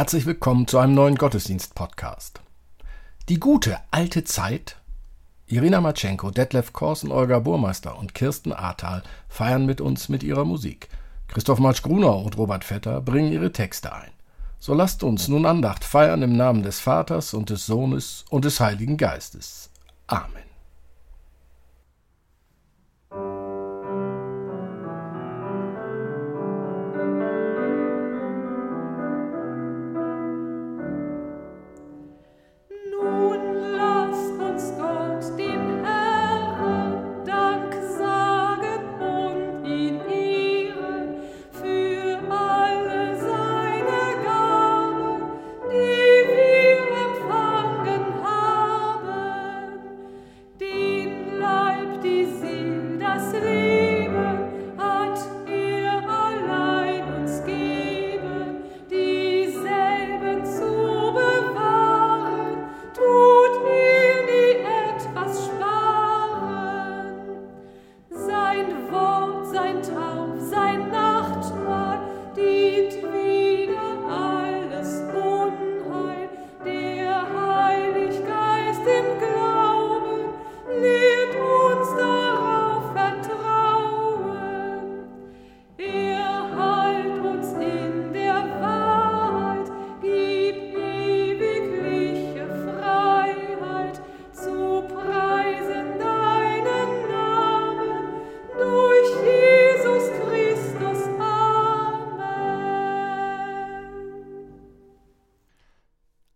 Herzlich willkommen zu einem neuen Gottesdienst-Podcast. Die gute alte Zeit. Irina Matschenko, Detlef Korsen, Olga Burmeister und Kirsten Ahrtal feiern mit uns mit ihrer Musik. Christoph Matsch-Grunau und Robert Vetter bringen ihre Texte ein. So lasst uns nun Andacht feiern im Namen des Vaters und des Sohnes und des Heiligen Geistes. Amen.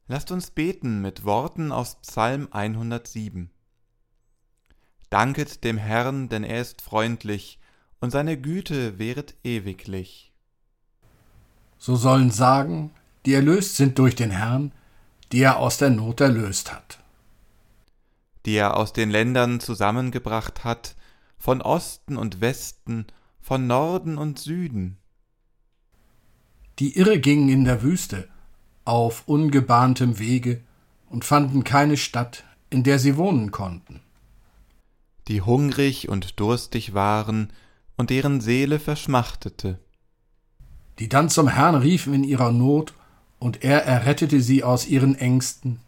Lasst uns beten mit Worten aus Psalm 107. Danket dem Herrn, denn er ist freundlich, und seine Güte wäret ewiglich. So sollen sagen, die erlöst sind durch den Herrn, die er aus der Not erlöst hat. Die er aus den Ländern zusammengebracht hat, von Osten und Westen, von Norden und Süden. Die irre gingen in der Wüste, auf ungebahntem Wege und fanden keine Stadt, in der sie wohnen konnten. Die hungrig und durstig waren und deren Seele verschmachtete. Die dann zum Herrn riefen in ihrer Not, und er errettete sie aus ihren Ängsten.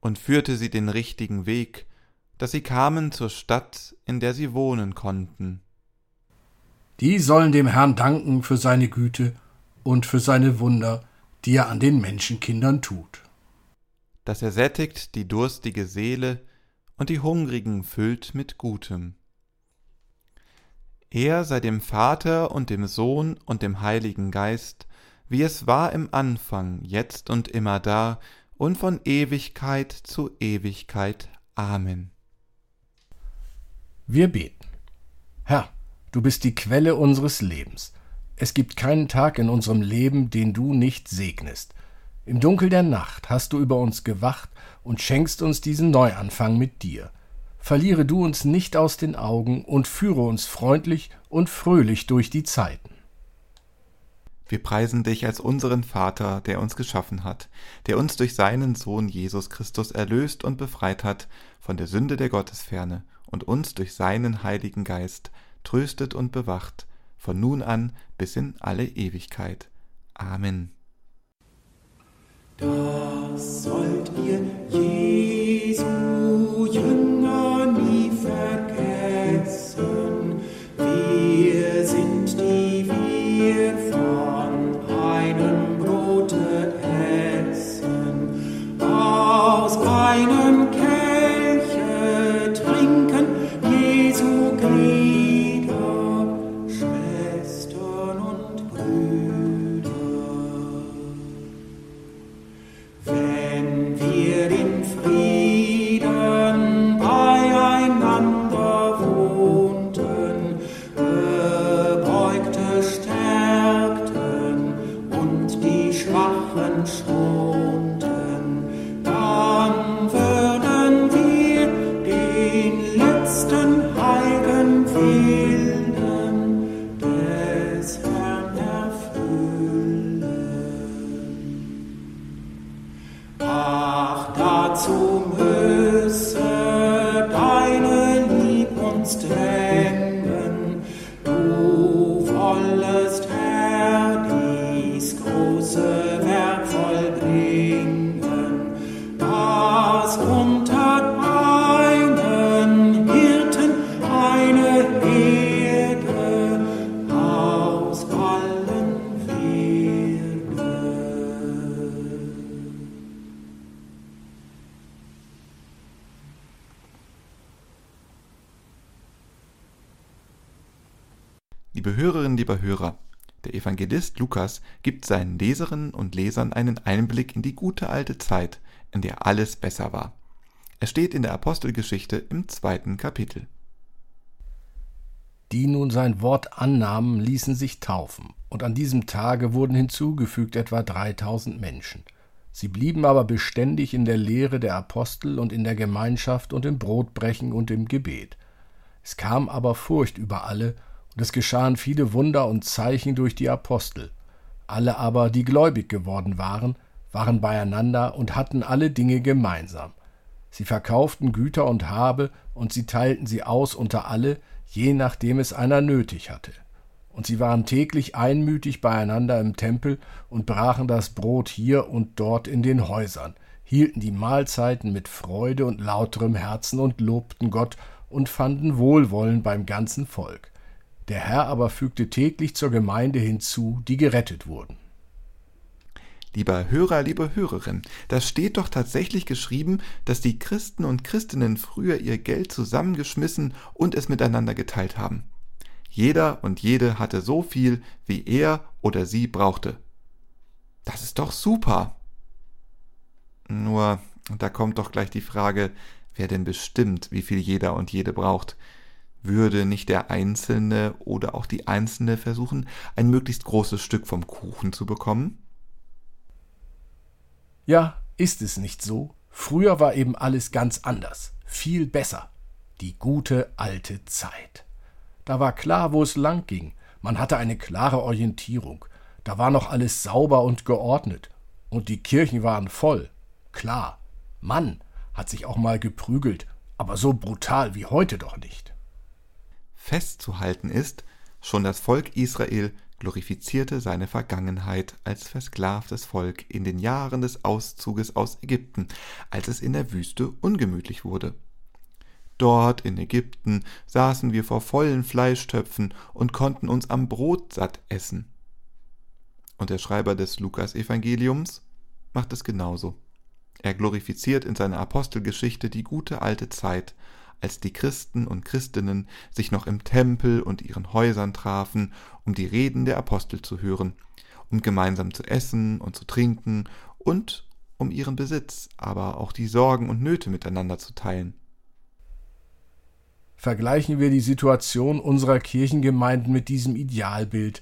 Und führte sie den richtigen Weg, dass sie kamen zur Stadt, in der sie wohnen konnten. Die sollen dem Herrn danken für seine Güte und für seine Wunder, die er an den Menschenkindern tut. Dass er sättigt die durstige Seele und die Hungrigen füllt mit Gutem. Er sei dem Vater und dem Sohn und dem Heiligen Geist, wie es war im Anfang, jetzt und immer da und von Ewigkeit zu Ewigkeit. Amen. Wir beten. Herr, du bist die Quelle unseres Lebens. Es gibt keinen Tag in unserem Leben, den du nicht segnest. Im Dunkel der Nacht hast du über uns gewacht und schenkst uns diesen Neuanfang mit dir. Verliere du uns nicht aus den Augen und führe uns freundlich und fröhlich durch die Zeiten. Wir preisen dich als unseren Vater, der uns geschaffen hat, der uns durch seinen Sohn Jesus Christus erlöst und befreit hat von der Sünde der Gottesferne und uns durch seinen Heiligen Geist tröstet und bewacht, von nun an bis in alle Ewigkeit. Amen. Das sollt ihr Jesu lieber Hörer, der Evangelist Lukas gibt seinen Leserinnen und Lesern einen Einblick in die gute alte Zeit, in der alles besser war. Es steht in der Apostelgeschichte im zweiten Kapitel. Die nun sein Wort annahmen, ließen sich taufen, und an diesem Tage wurden hinzugefügt etwa dreitausend Menschen. Sie blieben aber beständig in der Lehre der Apostel und in der Gemeinschaft und im Brotbrechen und im Gebet. Es kam aber Furcht über alle, und es geschahen viele Wunder und Zeichen durch die Apostel. Alle aber, die gläubig geworden waren, waren beieinander und hatten alle Dinge gemeinsam. Sie verkauften Güter und Habe, und sie teilten sie aus unter alle, je nachdem es einer nötig hatte. Und sie waren täglich einmütig beieinander im Tempel und brachen das Brot hier und dort in den Häusern, hielten die Mahlzeiten mit Freude und lauterem Herzen und lobten Gott und fanden Wohlwollen beim ganzen Volk. Der Herr aber fügte täglich zur Gemeinde hinzu, die gerettet wurden. Lieber Hörer, liebe Hörerin, das steht doch tatsächlich geschrieben, dass die Christen und Christinnen früher ihr Geld zusammengeschmissen und es miteinander geteilt haben. Jeder und jede hatte so viel, wie er oder sie brauchte. Das ist doch super. Nur, da kommt doch gleich die Frage, wer denn bestimmt, wie viel jeder und jede braucht. Würde nicht der Einzelne oder auch die Einzelne versuchen, ein möglichst großes Stück vom Kuchen zu bekommen? Ja, ist es nicht so? Früher war eben alles ganz anders, viel besser. Die gute alte Zeit. Da war klar, wo es lang ging. Man hatte eine klare Orientierung. Da war noch alles sauber und geordnet. Und die Kirchen waren voll. Klar. Mann hat sich auch mal geprügelt, aber so brutal wie heute doch nicht. Festzuhalten ist, schon das Volk Israel glorifizierte seine Vergangenheit als versklavtes Volk in den Jahren des Auszuges aus Ägypten, als es in der Wüste ungemütlich wurde. Dort in Ägypten saßen wir vor vollen Fleischtöpfen und konnten uns am Brot satt essen. Und der Schreiber des Lukas-Evangeliums macht es genauso. Er glorifiziert in seiner Apostelgeschichte die gute alte Zeit, als die Christen und Christinnen sich noch im Tempel und ihren Häusern trafen, um die Reden der Apostel zu hören, um gemeinsam zu essen und zu trinken und um ihren Besitz, aber auch die Sorgen und Nöte miteinander zu teilen. Vergleichen wir die Situation unserer Kirchengemeinden mit diesem Idealbild,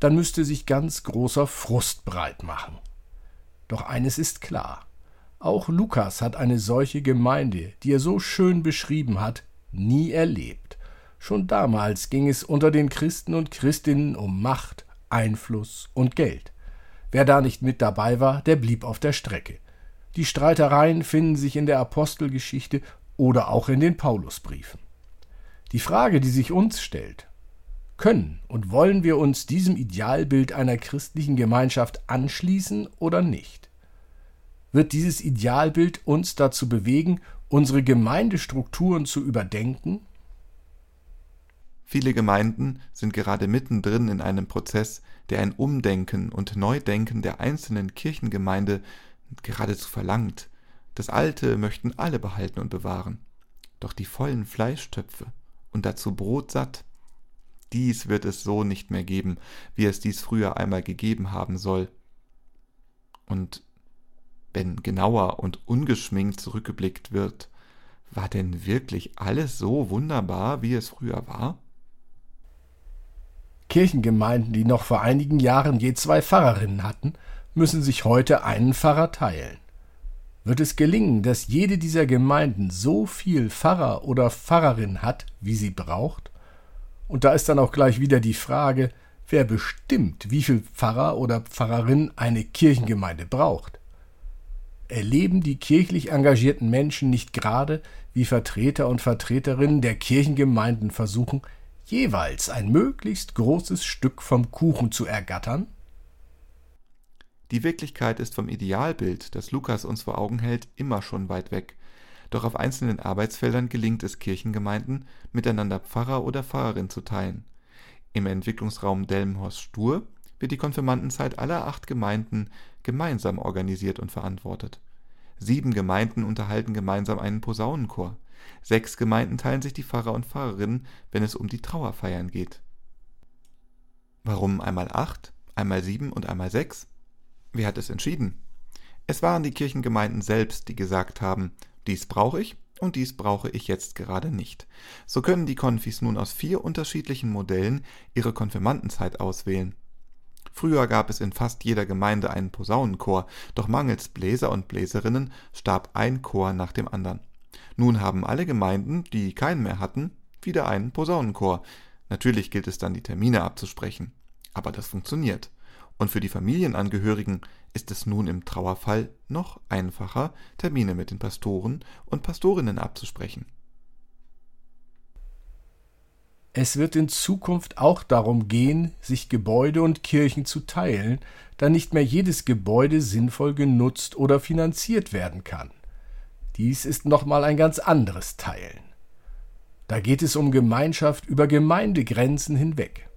dann müsste sich ganz großer Frust breit machen. Doch eines ist klar. Auch Lukas hat eine solche Gemeinde, die er so schön beschrieben hat, nie erlebt. Schon damals ging es unter den Christen und Christinnen um Macht, Einfluss und Geld. Wer da nicht mit dabei war, der blieb auf der Strecke. Die Streitereien finden sich in der Apostelgeschichte oder auch in den Paulusbriefen. Die Frage, die sich uns stellt, können und wollen wir uns diesem Idealbild einer christlichen Gemeinschaft anschließen oder nicht? Wird dieses Idealbild uns dazu bewegen, unsere Gemeindestrukturen zu überdenken? Viele Gemeinden sind gerade mittendrin in einem Prozess, der ein Umdenken und Neudenken der einzelnen Kirchengemeinde geradezu verlangt. Das Alte möchten alle behalten und bewahren. Doch die vollen Fleischtöpfe und dazu Brot satt, dies wird es so nicht mehr geben, wie es dies früher einmal gegeben haben soll. Und wenn genauer und ungeschminkt zurückgeblickt wird, war denn wirklich alles so wunderbar, wie es früher war? Kirchengemeinden, die noch vor einigen Jahren je zwei Pfarrerinnen hatten, müssen sich heute einen Pfarrer teilen. Wird es gelingen, dass jede dieser Gemeinden so viel Pfarrer oder Pfarrerin hat, wie sie braucht? Und da ist dann auch gleich wieder die Frage, wer bestimmt, wie viel Pfarrer oder Pfarrerin eine Kirchengemeinde braucht erleben die kirchlich engagierten Menschen nicht gerade, wie Vertreter und Vertreterinnen der Kirchengemeinden versuchen, jeweils ein möglichst großes Stück vom Kuchen zu ergattern? Die Wirklichkeit ist vom Idealbild, das Lukas uns vor Augen hält, immer schon weit weg. Doch auf einzelnen Arbeitsfeldern gelingt es Kirchengemeinden, miteinander Pfarrer oder Pfarrerin zu teilen. Im Entwicklungsraum Delmenhorst-Stur wird die Konfirmandenzeit aller acht Gemeinden gemeinsam organisiert und verantwortet. Sieben Gemeinden unterhalten gemeinsam einen Posaunenchor. Sechs Gemeinden teilen sich die Pfarrer und Pfarrerinnen, wenn es um die Trauerfeiern geht. Warum einmal acht, einmal sieben und einmal sechs? Wer hat es entschieden? Es waren die Kirchengemeinden selbst, die gesagt haben, dies brauche ich und dies brauche ich jetzt gerade nicht. So können die Konfis nun aus vier unterschiedlichen Modellen ihre Konfirmandenzeit auswählen. Früher gab es in fast jeder Gemeinde einen Posaunenchor, doch mangels Bläser und Bläserinnen starb ein Chor nach dem anderen. Nun haben alle Gemeinden, die keinen mehr hatten, wieder einen Posaunenchor. Natürlich gilt es dann, die Termine abzusprechen. Aber das funktioniert. Und für die Familienangehörigen ist es nun im Trauerfall noch einfacher, Termine mit den Pastoren und Pastorinnen abzusprechen. Es wird in Zukunft auch darum gehen, sich Gebäude und Kirchen zu teilen, da nicht mehr jedes Gebäude sinnvoll genutzt oder finanziert werden kann. Dies ist nochmal ein ganz anderes Teilen. Da geht es um Gemeinschaft über Gemeindegrenzen hinweg.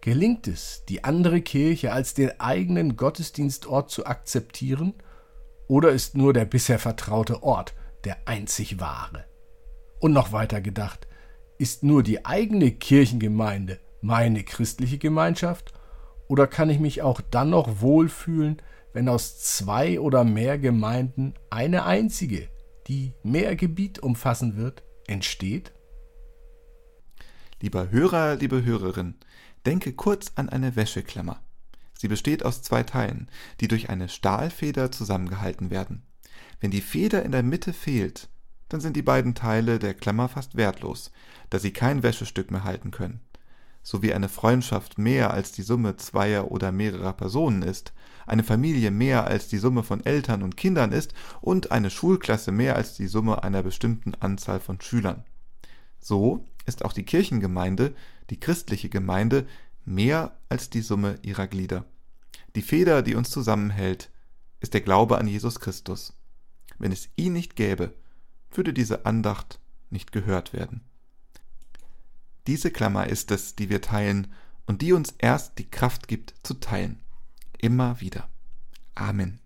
Gelingt es, die andere Kirche als den eigenen Gottesdienstort zu akzeptieren, oder ist nur der bisher vertraute Ort der einzig wahre? Und noch weiter gedacht, ist nur die eigene Kirchengemeinde meine christliche Gemeinschaft, oder kann ich mich auch dann noch wohlfühlen, wenn aus zwei oder mehr Gemeinden eine einzige, die mehr Gebiet umfassen wird, entsteht? Lieber Hörer, liebe Hörerin, Denke kurz an eine Wäscheklammer. Sie besteht aus zwei Teilen, die durch eine Stahlfeder zusammengehalten werden. Wenn die Feder in der Mitte fehlt, dann sind die beiden Teile der Klammer fast wertlos, da sie kein Wäschestück mehr halten können. So wie eine Freundschaft mehr als die Summe zweier oder mehrerer Personen ist, eine Familie mehr als die Summe von Eltern und Kindern ist und eine Schulklasse mehr als die Summe einer bestimmten Anzahl von Schülern. So ist auch die Kirchengemeinde, die christliche Gemeinde, mehr als die Summe ihrer Glieder. Die Feder, die uns zusammenhält, ist der Glaube an Jesus Christus. Wenn es ihn nicht gäbe, würde diese Andacht nicht gehört werden. Diese Klammer ist es, die wir teilen und die uns erst die Kraft gibt zu teilen. Immer wieder. Amen.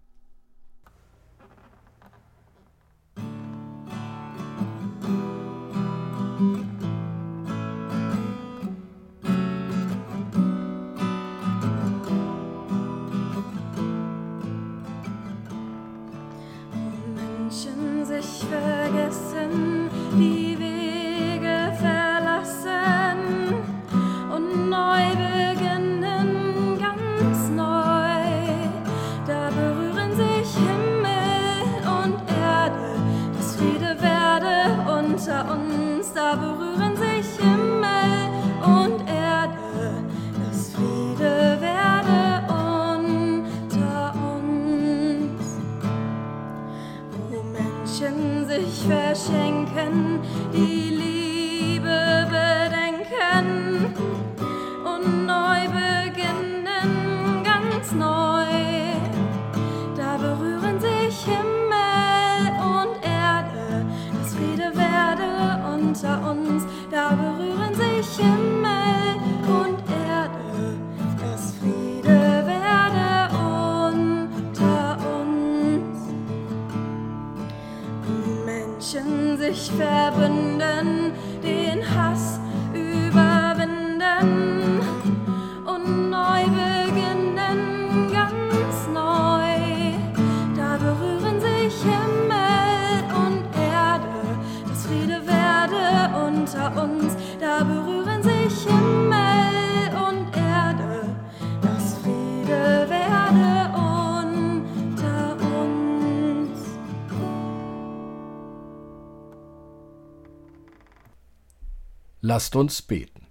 Lasst uns beten.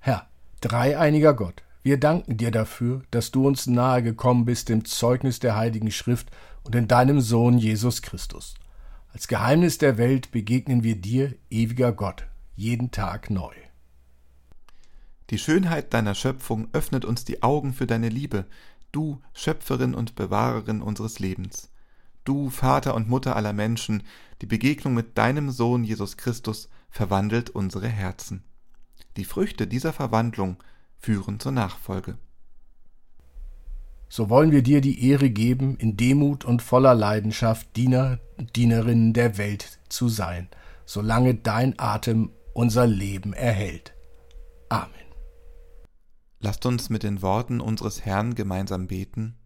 Herr, dreieiniger Gott, wir danken dir dafür, dass du uns nahe gekommen bist im Zeugnis der Heiligen Schrift und in deinem Sohn Jesus Christus. Als Geheimnis der Welt begegnen wir dir, ewiger Gott, jeden Tag neu. Die Schönheit deiner Schöpfung öffnet uns die Augen für deine Liebe, du Schöpferin und Bewahrerin unseres Lebens. Du Vater und Mutter aller Menschen, die Begegnung mit deinem Sohn Jesus Christus verwandelt unsere Herzen. Die Früchte dieser Verwandlung führen zur Nachfolge. So wollen wir dir die Ehre geben, in Demut und voller Leidenschaft Diener Dienerinnen der Welt zu sein, solange dein Atem unser Leben erhält. Amen. Lasst uns mit den Worten unseres Herrn gemeinsam beten.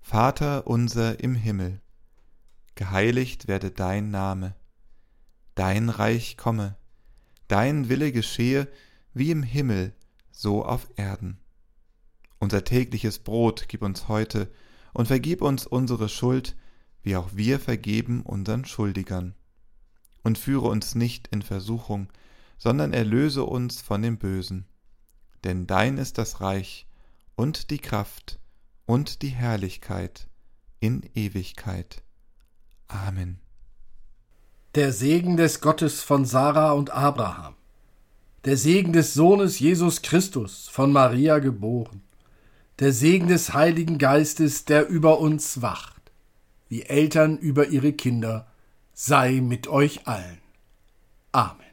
Vater unser im Himmel, geheiligt werde dein Name, dein Reich komme, dein Wille geschehe wie im Himmel, so auf Erden. Unser tägliches Brot gib uns heute und vergib uns unsere Schuld, wie auch wir vergeben unseren Schuldigern. Und führe uns nicht in Versuchung, sondern erlöse uns von dem Bösen. Denn dein ist das Reich und die Kraft und die Herrlichkeit in Ewigkeit. Amen. Der Segen des Gottes von Sarah und Abraham, der Segen des Sohnes Jesus Christus, von Maria geboren, der Segen des Heiligen Geistes, der über uns wacht, wie Eltern über ihre Kinder, sei mit euch allen. Amen.